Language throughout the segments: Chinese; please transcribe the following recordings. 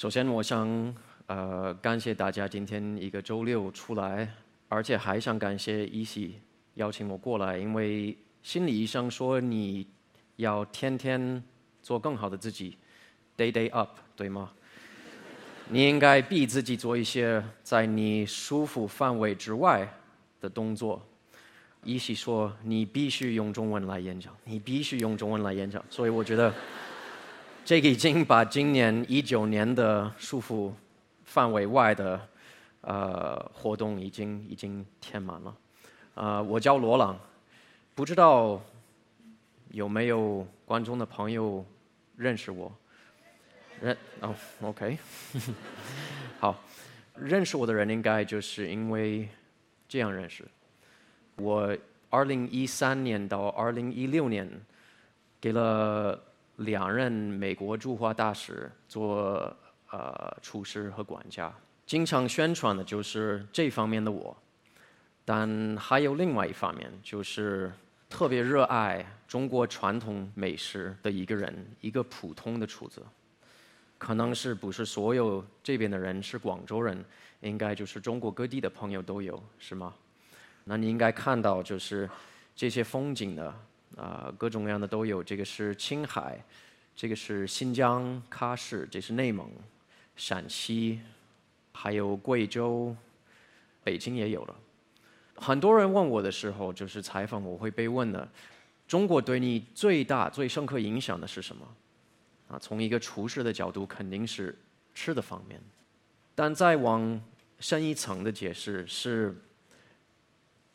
首先，我想呃感谢大家今天一个周六出来，而且还想感谢一喜邀请我过来，因为心理医生说你要天天做更好的自己，day day up，对吗？你应该逼自己做一些在你舒服范围之外的动作。一喜说你必须用中文来演讲，你必须用中文来演讲，所以我觉得这个已经把今年一九年的束缚范围外的呃活动已经已经填满了。呃，我叫罗朗，不知道有没有观众的朋友认识我？认哦，OK，好，认识我的人应该就是因为这样认识。我二零一三年到二零一六年给了两任美国驻华大使做呃厨师和管家，经常宣传的就是这方面的我。但还有另外一方面，就是特别热爱中国传统美食的一个人，一个普通的厨子。可能是不是所有这边的人是广州人，应该就是中国各地的朋友都有，是吗？那你应该看到，就是这些风景的啊，各种各样的都有。这个是青海，这个是新疆喀什，这是内蒙、陕西，还有贵州、北京也有了。很多人问我的时候，就是采访我会被问的：中国对你最大、最深刻影响的是什么？啊，从一个厨师的角度，肯定是吃的方面。但再往深一层的解释是。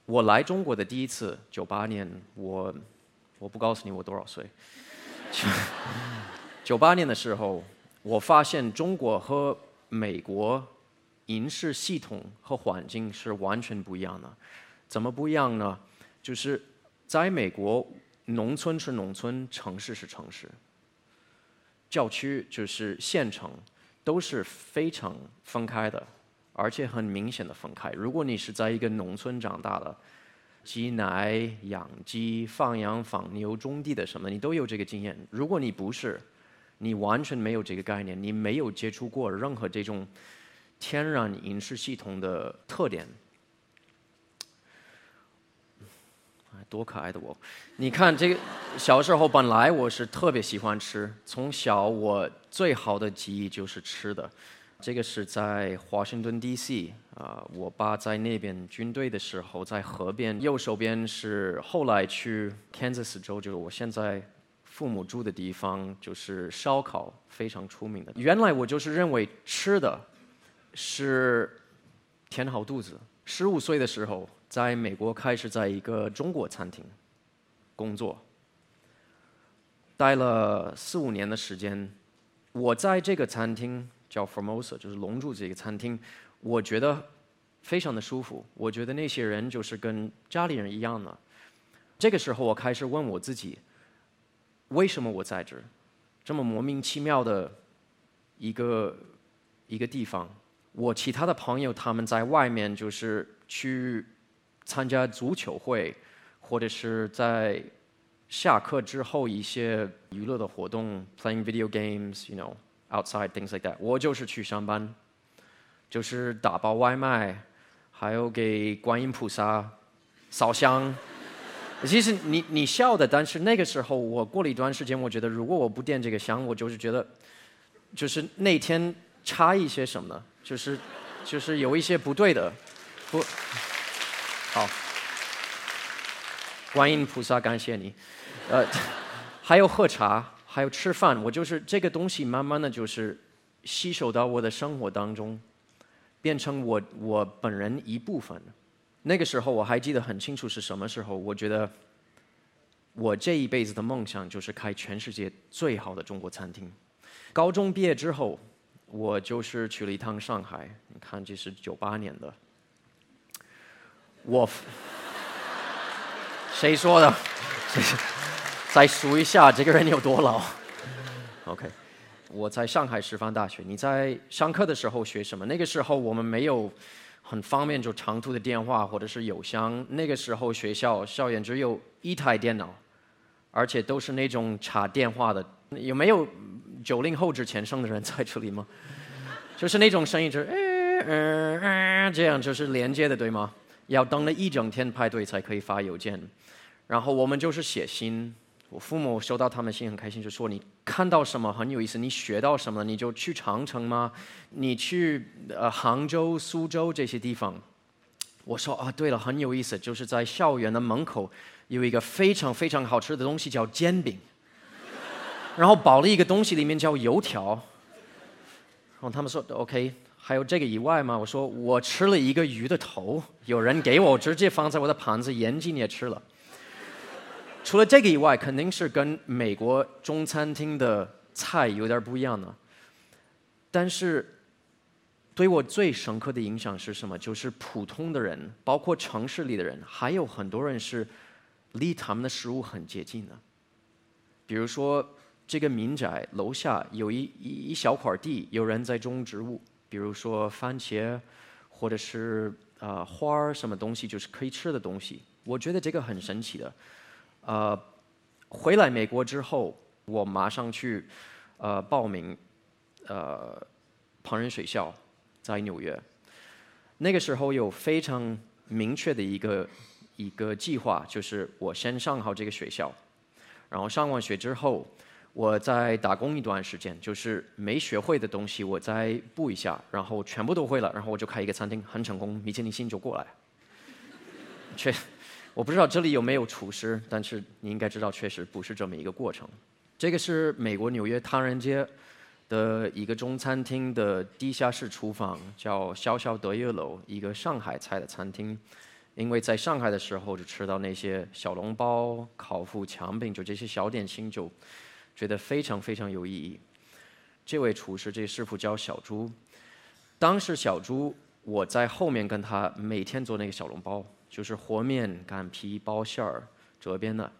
我来中国的第一次，九八年，我我不告诉你我多少岁。九八年的时候，我发现中国和美国饮食系统和环境是完全不一样的。怎么不一样呢？就是在美国，农村是农村，城市是城市，郊区就是县城，都是非常分开的。而且很明显的分开。如果你是在一个农村长大的，挤奶、养鸡、放羊、放牛、种地的什么，你都有这个经验。如果你不是，你完全没有这个概念，你没有接触过任何这种天然饮食系统的特点。多可爱的我！你看这个，小时候本来我是特别喜欢吃，从小我最好的记忆就是吃的。这个是在华盛顿 D.C. 啊，我爸在那边军队的时候，在河边。右手边是后来去 Kansas 州，就是我现在父母住的地方，就是烧烤非常出名的。原来我就是认为吃的是填好肚子。十五岁的时候，在美国开始在一个中国餐厅工作，待了四五年的时间。我在这个餐厅。叫 Formosa，就是龙柱这个餐厅，我觉得非常的舒服。我觉得那些人就是跟家里人一样的。这个时候，我开始问我自己：为什么我在这？这么莫名其妙的一个一个地方。我其他的朋友他们在外面就是去参加足球会，或者是在下课之后一些娱乐的活动，playing video games，you know。Outside things like that，我就是去上班，就是打包外卖，还有给观音菩萨烧香。其实你你笑的，但是那个时候我过了一段时间，我觉得如果我不点这个香，我就是觉得，就是那天差一些什么呢？就是就是有一些不对的，不，好，观音菩萨感谢你，呃，还有喝茶。还有吃饭，我就是这个东西，慢慢的就是吸收到我的生活当中，变成我我本人一部分。那个时候我还记得很清楚是什么时候，我觉得我这一辈子的梦想就是开全世界最好的中国餐厅。高中毕业之后，我就是去了一趟上海，你看这是九八年的，我 谁说的？再数一下这个人有多老。OK，我在上海师范大学。你在上课的时候学什么？那个时候我们没有很方便就长途的电话或者是邮箱。那个时候学校校园只有一台电脑，而且都是那种插电话的。有没有九零后之前生的人在这里吗？就是那种声音，就是嗯嗯嗯，这样就是连接的，对吗？要等了一整天排队才可以发邮件，然后我们就是写信。我父母收到他们信很开心，就说你看到什么很有意思，你学到什么，你就去长城吗？你去呃杭州、苏州这些地方。我说啊，对了，很有意思，就是在校园的门口有一个非常非常好吃的东西叫煎饼，然后包了一个东西里面叫油条。然后他们说 OK，还有这个以外吗？我说我吃了一个鱼的头，有人给我直接放在我的盘子，眼睛也吃了。除了这个以外，肯定是跟美国中餐厅的菜有点不一样的。但是，对我最深刻的影响是什么？就是普通的人，包括城市里的人，还有很多人是离他们的食物很接近的。比如说，这个民宅楼下有一一小块地，有人在种植物，比如说番茄，或者是啊花儿什么东西，就是可以吃的东西。我觉得这个很神奇的。呃，回来美国之后，我马上去呃报名呃烹饪学校，在纽约。那个时候有非常明确的一个一个计划，就是我先上好这个学校，然后上完学之后，我再打工一段时间，就是没学会的东西我再补一下，然后全部都会了，然后我就开一个餐厅，很成功，米其林星就过来。确。我不知道这里有没有厨师，但是你应该知道，确实不是这么一个过程。这个是美国纽约唐人街的一个中餐厅的地下室厨房，叫小小德月楼，一个上海菜的餐厅。因为在上海的时候就吃到那些小笼包、烤麸、墙饼，就这些小点心，就觉得非常非常有意义。这位厨师，这师傅叫小朱。当时小朱，我在后面跟他每天做那个小笼包。就是和面、擀皮、包馅儿、这边的，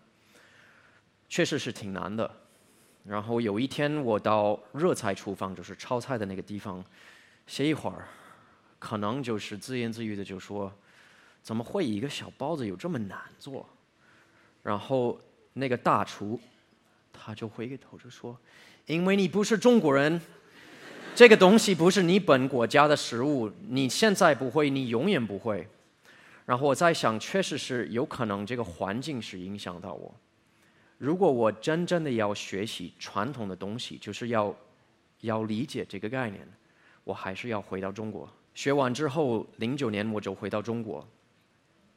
确实是挺难的。然后有一天我到热菜厨房，就是炒菜的那个地方，歇一会儿，可能就是自言自语的就说：“怎么会一个小包子有这么难做？”然后那个大厨他就回过头就说：“因为你不是中国人，这个东西不是你本国家的食物，你现在不会，你永远不会。”然后我在想，确实是有可能这个环境是影响到我。如果我真正的要学习传统的东西，就是要要理解这个概念，我还是要回到中国。学完之后，零九年我就回到中国。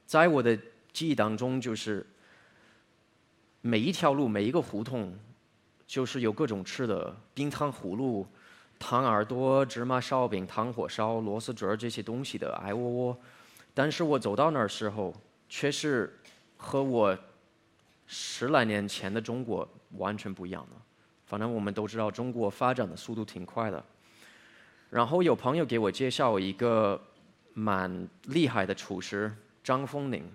在我的记忆当中，就是每一条路、每一个胡同，就是有各种吃的：冰糖葫芦、糖耳朵、芝麻烧饼、糖火烧、螺丝卷这些东西的，哎窝窝。但是我走到那儿时候，却是和我十来年前的中国完全不一样了。反正我们都知道，中国发展的速度挺快的。然后有朋友给我介绍一个蛮厉害的厨师张丰宁，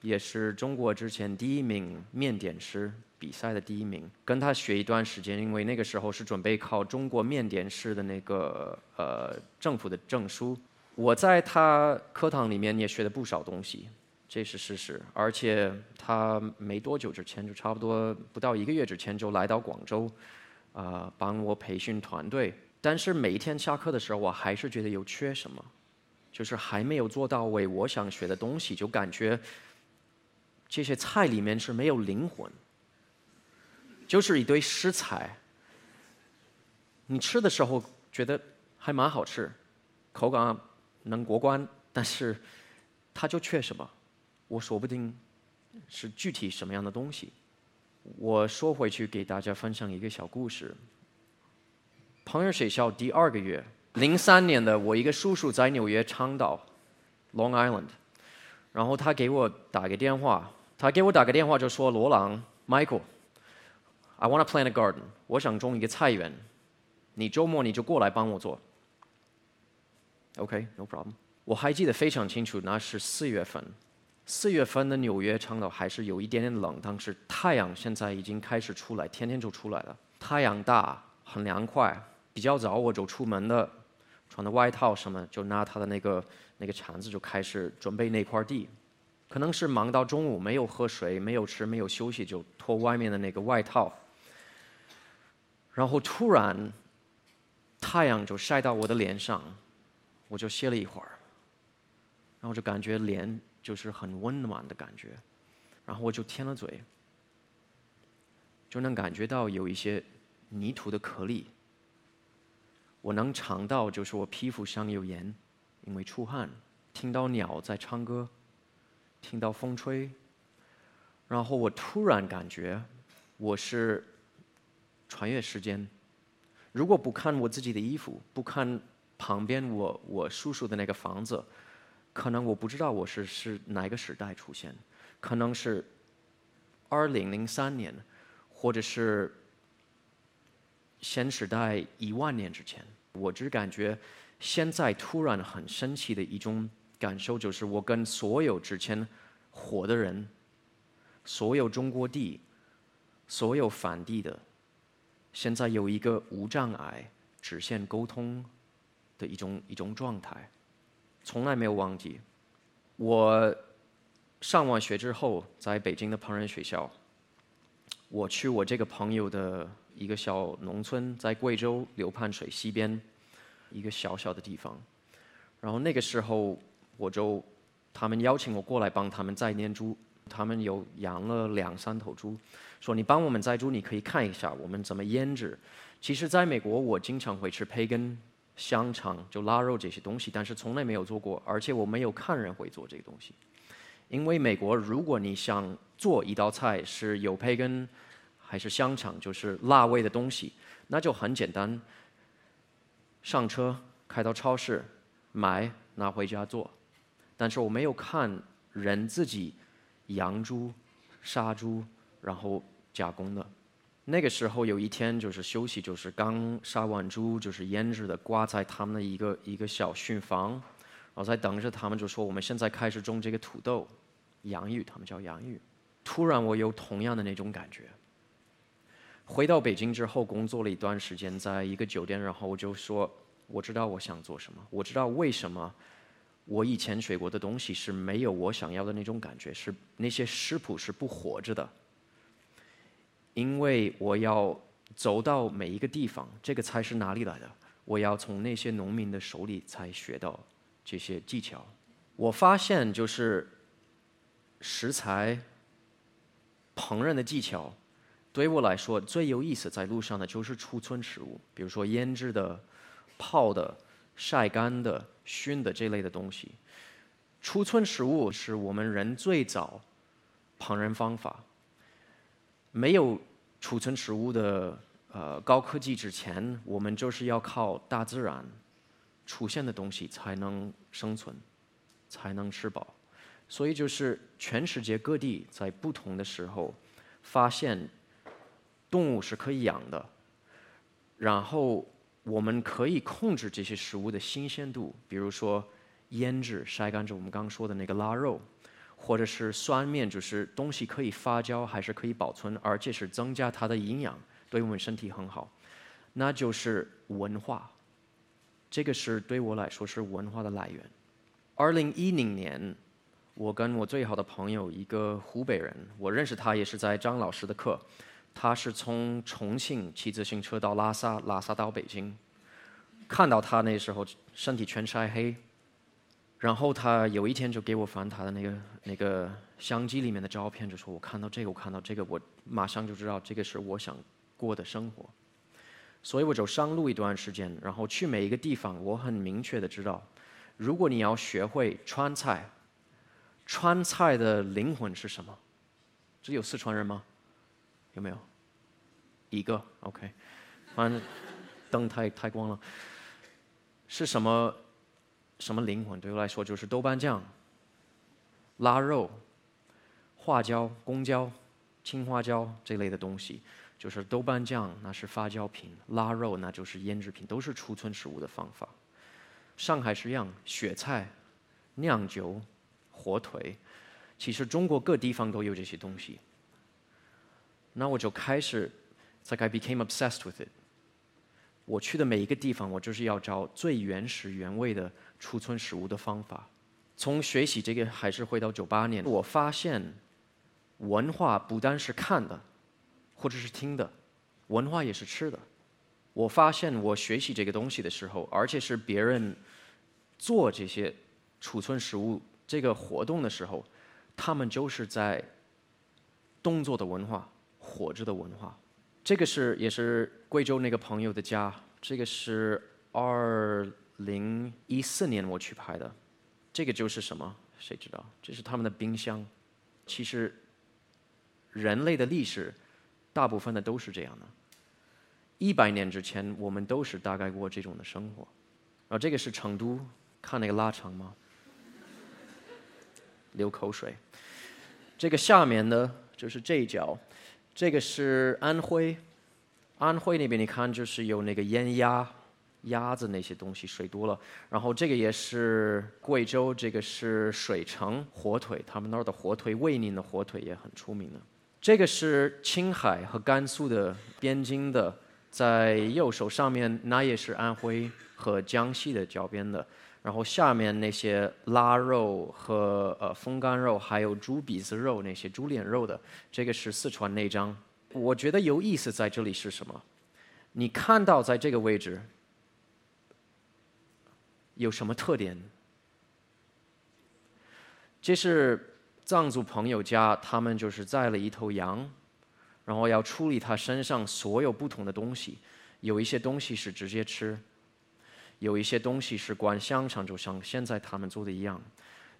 也是中国之前第一名面点师比赛的第一名。跟他学一段时间，因为那个时候是准备考中国面点师的那个呃政府的证书。我在他课堂里面也学了不少东西，这是事实。而且他没多久之前，就差不多不到一个月之前就来到广州，啊，帮我培训团队。但是每一天下课的时候，我还是觉得有缺什么，就是还没有做到位我想学的东西，就感觉这些菜里面是没有灵魂，就是一堆食材。你吃的时候觉得还蛮好吃，口感。能过关，但是他就缺什么？我说不定是具体什么样的东西。我说回去给大家分享一个小故事。朋友学校第二个月，零三年的我一个叔叔在纽约长岛 （Long Island），然后他给我打个电话，他给我打个电话就说：“罗朗，Michael，I want to plant a garden，我想种一个菜园，你周末你就过来帮我做。” OK，no problem。我还记得非常清楚，那是四月份。四月份的纽约长岛还是有一点点冷，但是太阳现在已经开始出来，天天就出来了。太阳大，很凉快。比较早我就出门了，穿的外套什么，就拿他的那个那个铲子就开始准备那块地。可能是忙到中午，没有喝水，没有吃，没有休息，就脱外面的那个外套。然后突然。太阳就晒到我的脸上，我就歇了一会儿，然后就感觉脸就是很温暖的感觉，然后我就舔了嘴，就能感觉到有一些泥土的颗粒，我能尝到就是我皮肤上有盐，因为出汗，听到鸟在唱歌，听到风吹，然后我突然感觉我是穿越时间。如果不看我自己的衣服，不看旁边我我叔叔的那个房子，可能我不知道我是是哪个时代出现，可能是二零零三年，或者是先时代一万年之前。我只感觉现在突然很神奇的一种感受，就是我跟所有之前活的人，所有中国地，所有反地的。现在有一个无障碍、直线沟通一种一种状态，从来没有忘记。我上完学之后，在北京的烹饪学校，我去我这个朋友的一个小农村，在贵州流盘水西边一个小小的地方。然后那个时候，我就他们邀请我过来帮他们再念猪。他们有养了两三头猪，说你帮我们宰猪，你可以看一下我们怎么腌制。其实，在美国，我经常会吃培根、香肠、就腊肉这些东西，但是从来没有做过，而且我没有看人会做这个东西。因为美国，如果你想做一道菜是有培根还是香肠，就是辣味的东西，那就很简单，上车开到超市买拿回家做。但是我没有看人自己。养猪、杀猪，然后加工的。那个时候有一天就是休息，就是刚杀完猪，就是腌制的，挂在他们的一个一个小熏房，然后在等着他们，就说我们现在开始种这个土豆、洋芋，他们叫洋芋。突然我有同样的那种感觉。回到北京之后，工作了一段时间，在一个酒店，然后我就说，我知道我想做什么，我知道为什么。我以前学过的东西是没有我想要的那种感觉，是那些食谱是不活着的，因为我要走到每一个地方，这个菜是哪里来的？我要从那些农民的手里才学到这些技巧。我发现就是食材、烹饪的技巧，对我来说最有意思在路上的就是储存食物，比如说腌制的、泡的。晒干的、熏的这类的东西，储存食物是我们人最早烹饪方法。没有储存食物的呃高科技之前，我们就是要靠大自然出现的东西才能生存，才能吃饱。所以就是全世界各地在不同的时候发现动物是可以养的，然后。我们可以控制这些食物的新鲜度，比如说腌制、晒干，着我们刚刚说的那个腊肉，或者是酸面，就是东西可以发酵还是可以保存，而且是增加它的营养，对我们身体很好。那就是文化，这个是对我来说是文化的来源。二零一零年，我跟我最好的朋友一个湖北人，我认识他也是在张老师的课。他是从重庆骑自行车到拉萨，拉萨到北京。看到他那时候身体全晒黑，然后他有一天就给我翻他的那个那个相机里面的照片，就说我看到这个，我看到这个，我马上就知道这个是我想过的生活。所以我就上路一段时间，然后去每一个地方，我很明确的知道，如果你要学会川菜，川菜的灵魂是什么？这有四川人吗？有没有？一个，OK，反正灯太太光了。是什么？什么灵魂？对我来说就是豆瓣酱、腊肉、花椒、公椒、青花椒这类的东西。就是豆瓣酱那是发酵品，腊肉那就是腌制品，都是储存食物的方法。上海是一样，雪菜、酿酒、火腿，其实中国各地方都有这些东西。那我就开始，like I became obsessed with it。我去的每一个地方，我就是要找最原始原味的储存食物的方法。从学习这个还是回到九八年，我发现文化不单是看的，或者是听的，文化也是吃的。我发现我学习这个东西的时候，而且是别人做这些储存食物这个活动的时候，他们就是在动作的文化、活着的文化。这个是也是贵州那个朋友的家，这个是二零一四年我去拍的，这个就是什么？谁知道？这是他们的冰箱。其实人类的历史大部分的都是这样的。一百年之前，我们都是大概过这种的生活。然后这个是成都，看那个腊肠吗？流口水。这个下面呢，就是这一角，这个是安徽，安徽那边你看就是有那个腌鸭、鸭子那些东西，水多了。然后这个也是贵州，这个是水城火腿，他们那儿的火腿，卫宁的火腿也很出名的。这个是青海和甘肃的边境的。在右手上面，那也是安徽和江西的交边的。然后下面那些腊肉和呃风干肉，还有猪鼻子肉那些猪脸肉的，这个是四川内张。我觉得有意思在这里是什么？你看到在这个位置有什么特点？这是藏族朋友家，他们就是宰了一头羊。然后要处理它身上所有不同的东西，有一些东西是直接吃，有一些东西是关香肠，就像现在他们做的一样。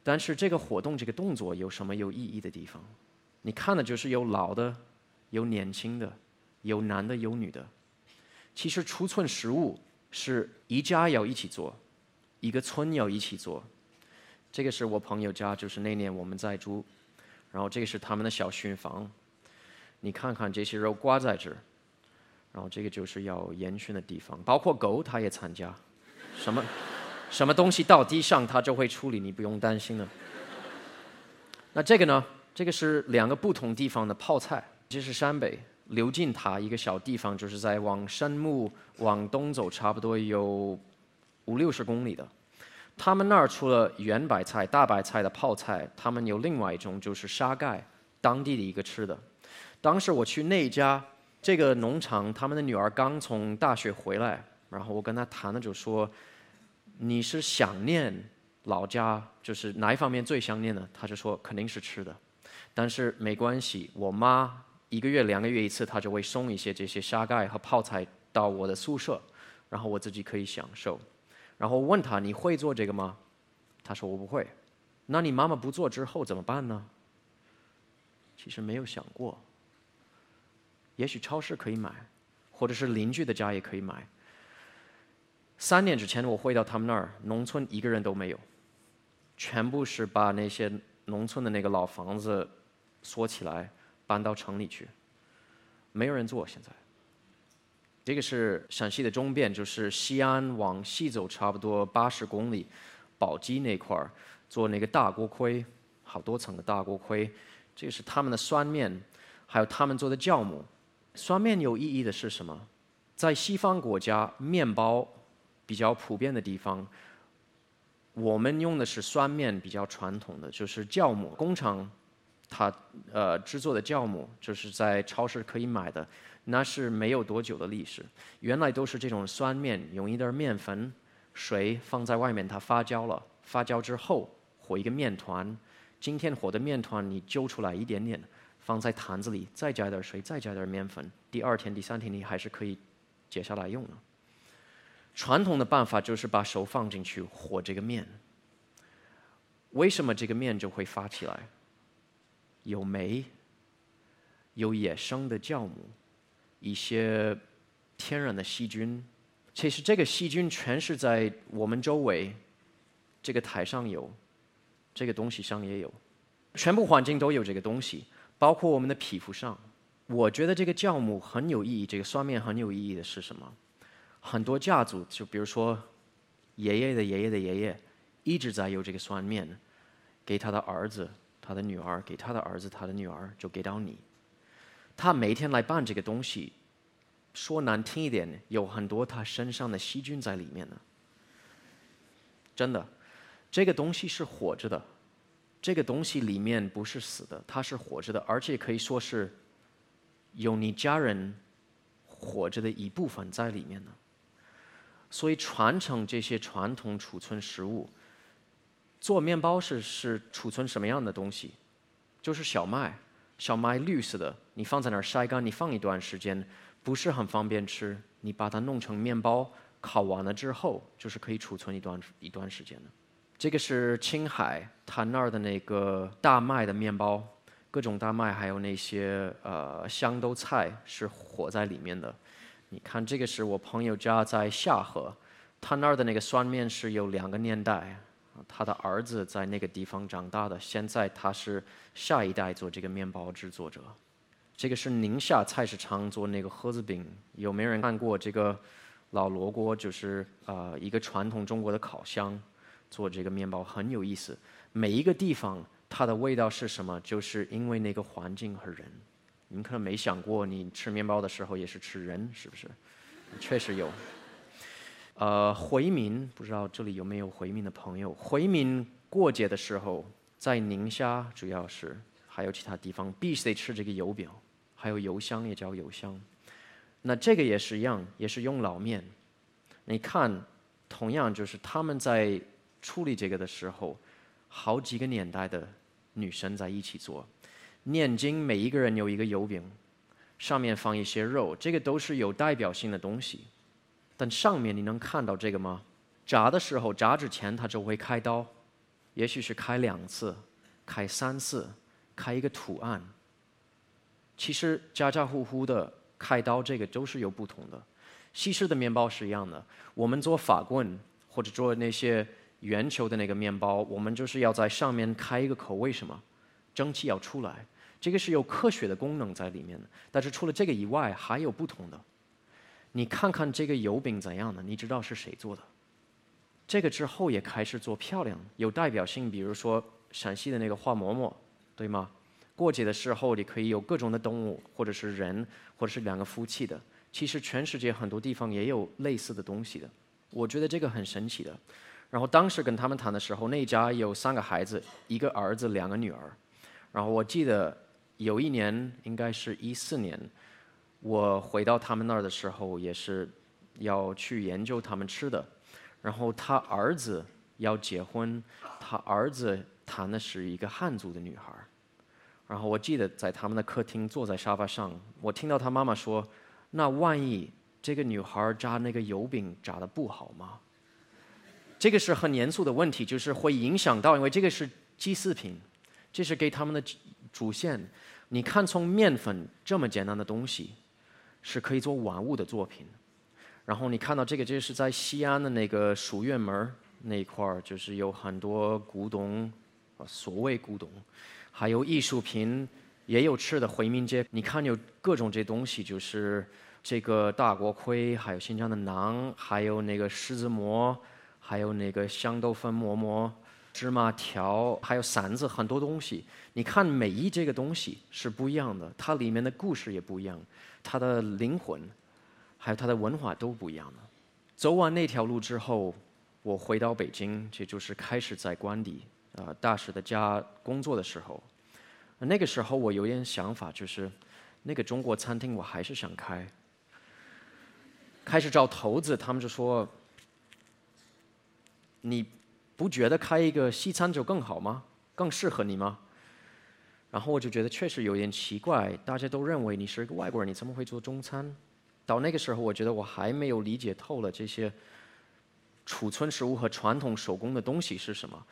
但是这个活动、这个动作有什么有意义的地方？你看的就是有老的，有年轻的，有男的，有女的。其实储存食物是一家要一起做，一个村要一起做。这个是我朋友家，就是那年我们在住，然后这个是他们的小熏房。你看看这些肉挂在这儿，然后这个就是要烟熏的地方，包括狗它也参加，什么什么东西到地上它就会处理，你不用担心了。那这个呢？这个是两个不同地方的泡菜，这是山北刘进塔一个小地方，就是在往山木往东走，差不多有五六十公里的。他们那儿除了圆白菜、大白菜的泡菜，他们有另外一种就是沙盖，当地的一个吃的。当时我去那家这个农场，他们的女儿刚从大学回来，然后我跟她谈了，就说你是想念老家，就是哪一方面最想念呢？她就说肯定是吃的，但是没关系，我妈一个月两个月一次，她就会送一些这些沙盖和泡菜到我的宿舍，然后我自己可以享受。然后问她你会做这个吗？她说我不会。那你妈妈不做之后怎么办呢？其实没有想过。也许超市可以买，或者是邻居的家也可以买。三年之前我回到他们那儿，农村一个人都没有，全部是把那些农村的那个老房子锁起来，搬到城里去，没有人做。现在，这个是陕西的中边，就是西安往西走差不多八十公里，宝鸡那块儿做那个大锅盔，好多层的大锅盔。这个是他们的酸面，还有他们做的酵母。酸面有意义的是什么？在西方国家，面包比较普遍的地方，我们用的是酸面，比较传统的就是酵母工厂，它呃制作的酵母就是在超市可以买的，那是没有多久的历史。原来都是这种酸面，用一点面粉、水放在外面，它发酵了，发酵之后和一个面团。今天和的面团，你揪出来一点点。放在坛子里，再加点水，再加点面粉。第二天、第三天，你还是可以解下来用的。传统的办法就是把手放进去和这个面。为什么这个面就会发起来？有酶，有野生的酵母，一些天然的细菌。其实这个细菌全是在我们周围，这个台上有，这个东西上也有，全部环境都有这个东西。包括我们的皮肤上，我觉得这个酵母很有意义。这个酸面很有意义的是什么？很多家族，就比如说爷爷的爷爷的爷爷，一直在有这个酸面，给他的儿子、他的女儿，给他的儿子、他的女儿，就给到你。他每天来办这个东西，说难听一点，有很多他身上的细菌在里面呢。真的，这个东西是活着的。这个东西里面不是死的，它是活着的，而且可以说是有你家人活着的一部分在里面呢。所以传承这些传统储存食物，做面包是是储存什么样的东西？就是小麦，小麦绿色的，你放在那儿晒干，你放一段时间，不是很方便吃。你把它弄成面包，烤完了之后，就是可以储存一段一段时间的。这个是青海他那儿的那个大麦的面包，各种大麦，还有那些呃香豆菜是活在里面的。你看，这个是我朋友家在下河，他那儿的那个酸面是有两个年代，他的儿子在那个地方长大的，现在他是下一代做这个面包制作者。这个是宁夏菜市场做那个盒子饼，有没有人看过这个老罗锅？就是呃一个传统中国的烤箱做这个面包很有意思。每一个地方它的味道是什么？就是因为那个环境和人。你们可能没想过，你吃面包的时候也是吃人，是不是？确实有。呃，回民不知道这里有没有回民的朋友？回民过节的时候，在宁夏主要是，还有其他地方必须得吃这个油饼，还有油香也叫油香。那这个也是一样，也是用老面。你看，同样就是他们在处理这个的时候，好几个年代的女生在一起做。念经，每一个人有一个油饼，上面放一些肉，这个都是有代表性的东西。但上面你能看到这个吗？炸的时候，炸之前他就会开刀，也许是开两次，开三次，开一个图案。其实家家户户的开刀这个都是有不同的。西式的面包是一样的，我们做法棍或者做那些圆球的那个面包，我们就是要在上面开一个口，为什么？蒸汽要出来。这个是有科学的功能在里面的，但是除了这个以外，还有不同的。你看看这个油饼怎样的？你知道是谁做的？这个之后也开始做漂亮、有代表性，比如说陕西的那个花馍馍，对吗？过节的时候你可以有各种的动物，或者是人，或者是两个夫妻的。其实全世界很多地方也有类似的东西的。我觉得这个很神奇的。然后当时跟他们谈的时候，那家有三个孩子，一个儿子，两个女儿。然后我记得。有一年，应该是一四年，我回到他们那儿的时候，也是要去研究他们吃的。然后他儿子要结婚，他儿子谈的是一个汉族的女孩然后我记得在他们的客厅坐在沙发上，我听到他妈妈说：“那万一这个女孩炸那个油饼炸的不好吗？”这个是很严肃的问题，就是会影响到，因为这个是祭祀品，这是给他们的。主线，你看，从面粉这么简单的东西，是可以做玩物的作品。然后你看到这个，这是在西安的那个书院门那一块儿，就是有很多古董，所谓古董，还有艺术品，也有吃的。回民街，你看有各种这东西，就是这个大锅盔，还有新疆的馕，还有那个狮子馍，还有那个香豆粉馍馍。芝麻条，还有馓子，很多东西。你看每一这个东西是不一样的，它里面的故事也不一样，它的灵魂，还有它的文化都不一样的。走完那条路之后，我回到北京，这就是开始在官邸啊大使的家工作的时候。那个时候我有点想法，就是那个中国餐厅我还是想开。开始找投资，他们就说你。不觉得开一个西餐就更好吗？更适合你吗？然后我就觉得确实有点奇怪，大家都认为你是一个外国人，你怎么会做中餐？到那个时候，我觉得我还没有理解透了这些储存食物和传统手工的东西是什么。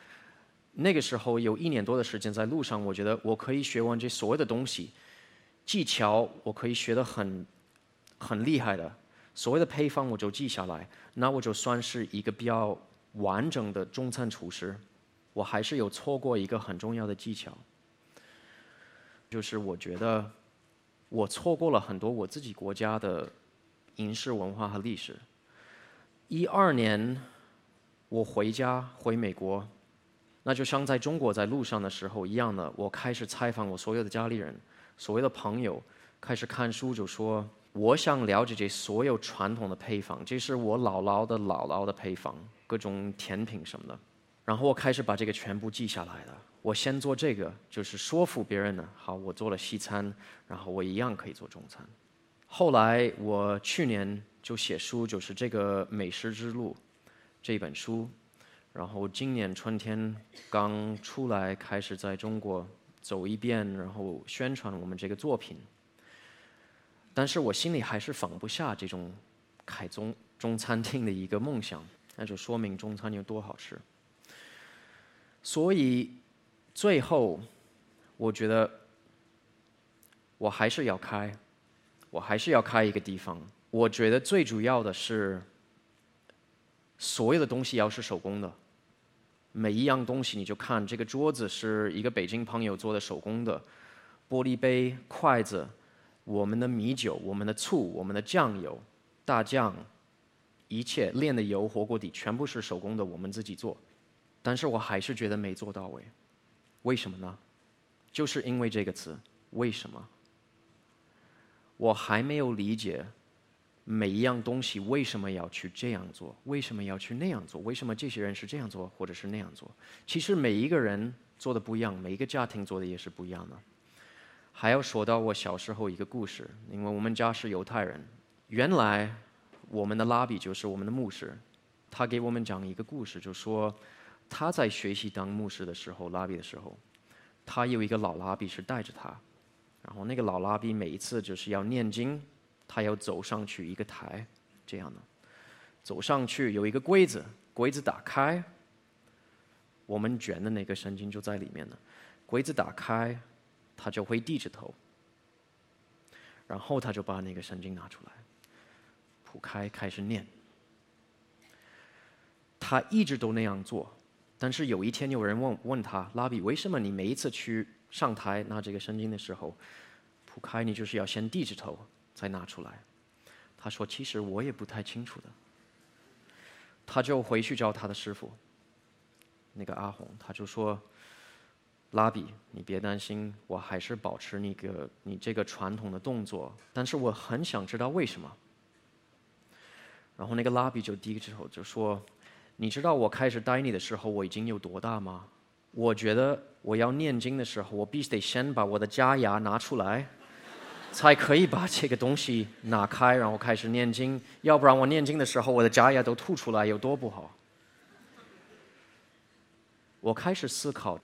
那个时候有一年多的时间在路上，我觉得我可以学完这所有的东西，技巧我可以学得很很厉害的，所有的配方我就记下来，那我就算是一个比较。完整的中餐厨师，我还是有错过一个很重要的技巧，就是我觉得我错过了很多我自己国家的饮食文化和历史。一二年我回家回美国，那就像在中国在路上的时候一样的，我开始采访我所有的家里人、所谓的朋友，开始看书，就说我想了解这所有传统的配方，这是我姥姥的姥姥的配方。各种甜品什么的，然后我开始把这个全部记下来了。我先做这个，就是说服别人呢。好，我做了西餐，然后我一样可以做中餐。后来我去年就写书，就是这个《美食之路》这本书，然后今年春天刚出来，开始在中国走一遍，然后宣传我们这个作品。但是我心里还是放不下这种开中中餐厅的一个梦想，那就说明中餐有多好吃。所以最后，我觉得我还是要开，我还是要开一个地方。我觉得最主要的是，所有的东西要是手工的，每一样东西你就看这个桌子是一个北京朋友做的手工的，玻璃杯、筷子。我们的米酒、我们的醋、我们的酱油、大酱，一切炼的油、火锅底全部是手工的，我们自己做。但是我还是觉得没做到位，为什么呢？就是因为这个词“为什么”，我还没有理解每一样东西为什么要去这样做，为什么要去那样做，为什么这些人是这样做或者是那样做。其实每一个人做的不一样，每一个家庭做的也是不一样的。还要说到我小时候一个故事，因为我们家是犹太人。原来我们的拉比就是我们的牧师，他给我们讲一个故事，就说他在学习当牧师的时候，拉比的时候，他有一个老拉比是带着他，然后那个老拉比每一次就是要念经，他要走上去一个台，这样的，走上去有一个柜子，柜子打开，我们卷的那个圣经就在里面呢，柜子打开。他就会低着头，然后他就把那个圣经拿出来，铺开开始念。他一直都那样做，但是有一天有人问问他：“拉比，为什么你每一次去上台拿这个圣经的时候，铺开你就是要先低着头再拿出来？”他说：“其实我也不太清楚的。”他就回去找他的师傅，那个阿红，他就说。拉比，你别担心，我还是保持那个你这个传统的动作，但是我很想知道为什么。然后那个拉比就低着头就说：“你知道我开始带你的时候我已经有多大吗？我觉得我要念经的时候，我必须得先把我的假牙拿出来，才可以把这个东西拿开，然后开始念经。要不然我念经的时候，我的假牙都吐出来，有多不好。”我开始思考。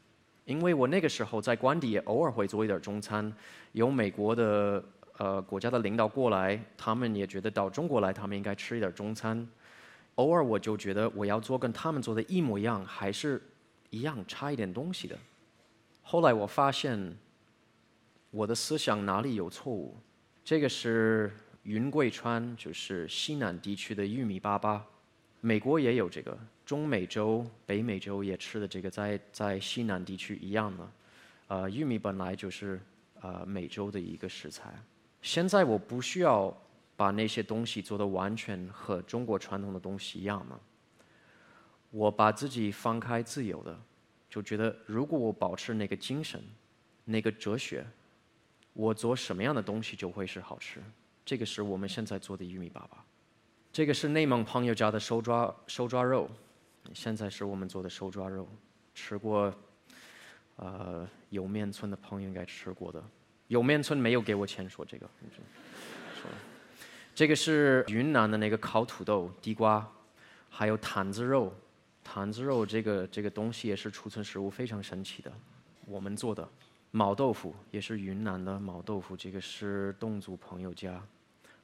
因为我那个时候在官邸也偶尔会做一点中餐，有美国的呃国家的领导过来，他们也觉得到中国来，他们应该吃一点中餐。偶尔我就觉得我要做跟他们做的一模一样，还是一样差一点东西的。后来我发现我的思想哪里有错误？这个是云贵川，就是西南地区的玉米粑粑，美国也有这个。中美洲、北美洲也吃的这个，在在西南地区一样的，呃，玉米本来就是呃美洲的一个食材。现在我不需要把那些东西做的完全和中国传统的东西一样了。我把自己放开自由的，就觉得如果我保持那个精神、那个哲学，我做什么样的东西就会是好吃。这个是我们现在做的玉米粑粑。这个是内蒙朋友家的手抓手抓肉。现在是我们做的手抓肉，吃过，呃，有面村的朋友应该吃过的。有面村没有给我钱说这个，这个是云南的那个烤土豆、地瓜，还有坛子肉。坛子肉这个这个东西也是储存食物非常神奇的。我们做的毛豆腐也是云南的毛豆腐，这个是侗族朋友家。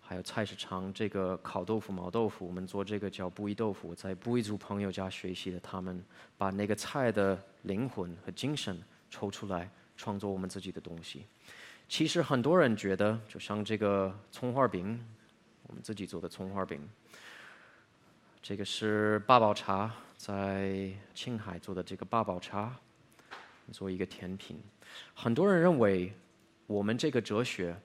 还有菜市场这个烤豆腐、毛豆腐，我们做这个叫布依豆腐，在布依族朋友家学习的。他们把那个菜的灵魂和精神抽出来，创作我们自己的东西。其实很多人觉得，就像这个葱花饼，我们自己做的葱花饼。这个是八宝茶，在青海做的这个八宝茶，做一个甜品。很多人认为，我们这个哲学。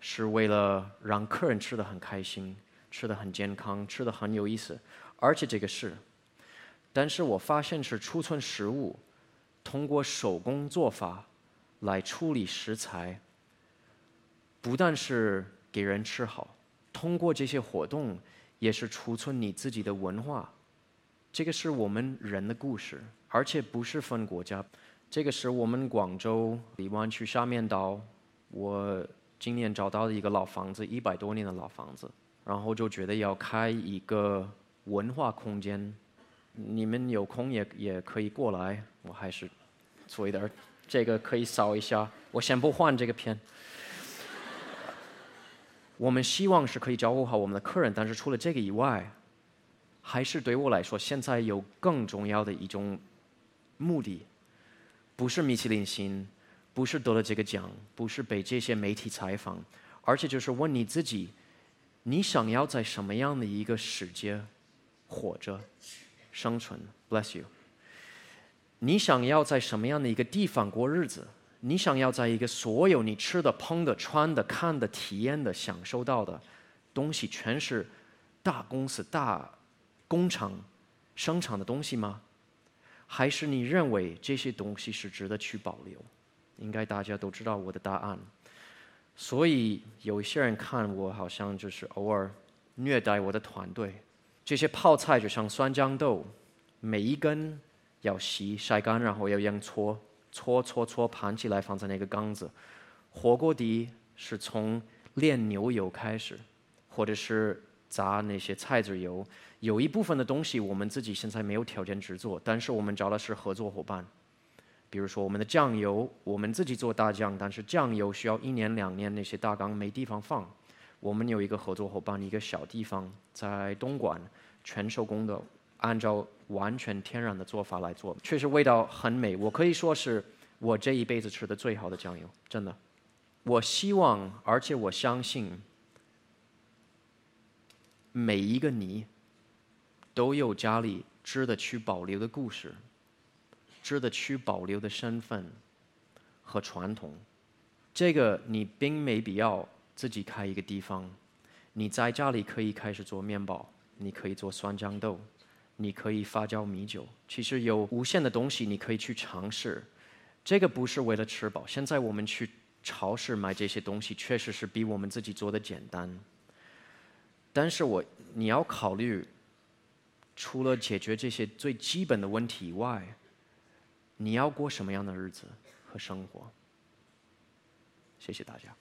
是为了让客人吃的很开心，吃的很健康，吃的很有意思，而且这个是。但是我发现是储存食物，通过手工做法来处理食材，不但是给人吃好，通过这些活动也是储存你自己的文化。这个是我们人的故事，而且不是分国家。这个是我们广州荔湾区沙面岛，我。今年找到了一个老房子，一百多年的老房子，然后就觉得要开一个文化空间。你们有空也也可以过来，我还是做一点，这个可以扫一下。我先不换这个片。我们希望是可以照顾好我们的客人，但是除了这个以外，还是对我来说，现在有更重要的一种目的，不是米其林星，不是得了这个奖，不是被这些媒体采访，而且就是问你自己，你想要在什么样的一个世界活着？生存，bless you。你想要在什么样的一个地方过日子？你想要在一个所有你吃的、碰的、穿的、看的、体验的、享受到的东西，全是大公司、大工厂生产的东西吗？还是你认为这些东西是值得去保留？应该大家都知道我的答案。所以有一些人看我好像就是偶尔虐待我的团队。这些泡菜就像酸豇豆，每一根要洗晒干，然后要用搓搓搓搓盘起来放在那个缸子。火锅底是从炼牛油开始，或者是炸那些菜籽油。有一部分的东西我们自己现在没有条件制作，但是我们找的是合作伙伴。比如说我们的酱油，我们自己做大酱，但是酱油需要一年两年，那些大缸没地方放。我们有一个合作伙伴，一个小地方在东莞，全手工的，按照完全天然的做法来做，确实味道很美。我可以说是我这一辈子吃的最好的酱油，真的。我希望，而且我相信，每一个你都有家里值得去保留的故事，值得去保留的身份和传统。这个你并没必要。自己开一个地方，你在家里可以开始做面包，你可以做酸豇豆，你可以发酵米酒。其实有无限的东西你可以去尝试。这个不是为了吃饱。现在我们去超市买这些东西，确实是比我们自己做的简单。但是我你要考虑，除了解决这些最基本的问题以外，你要过什么样的日子和生活？谢谢大家。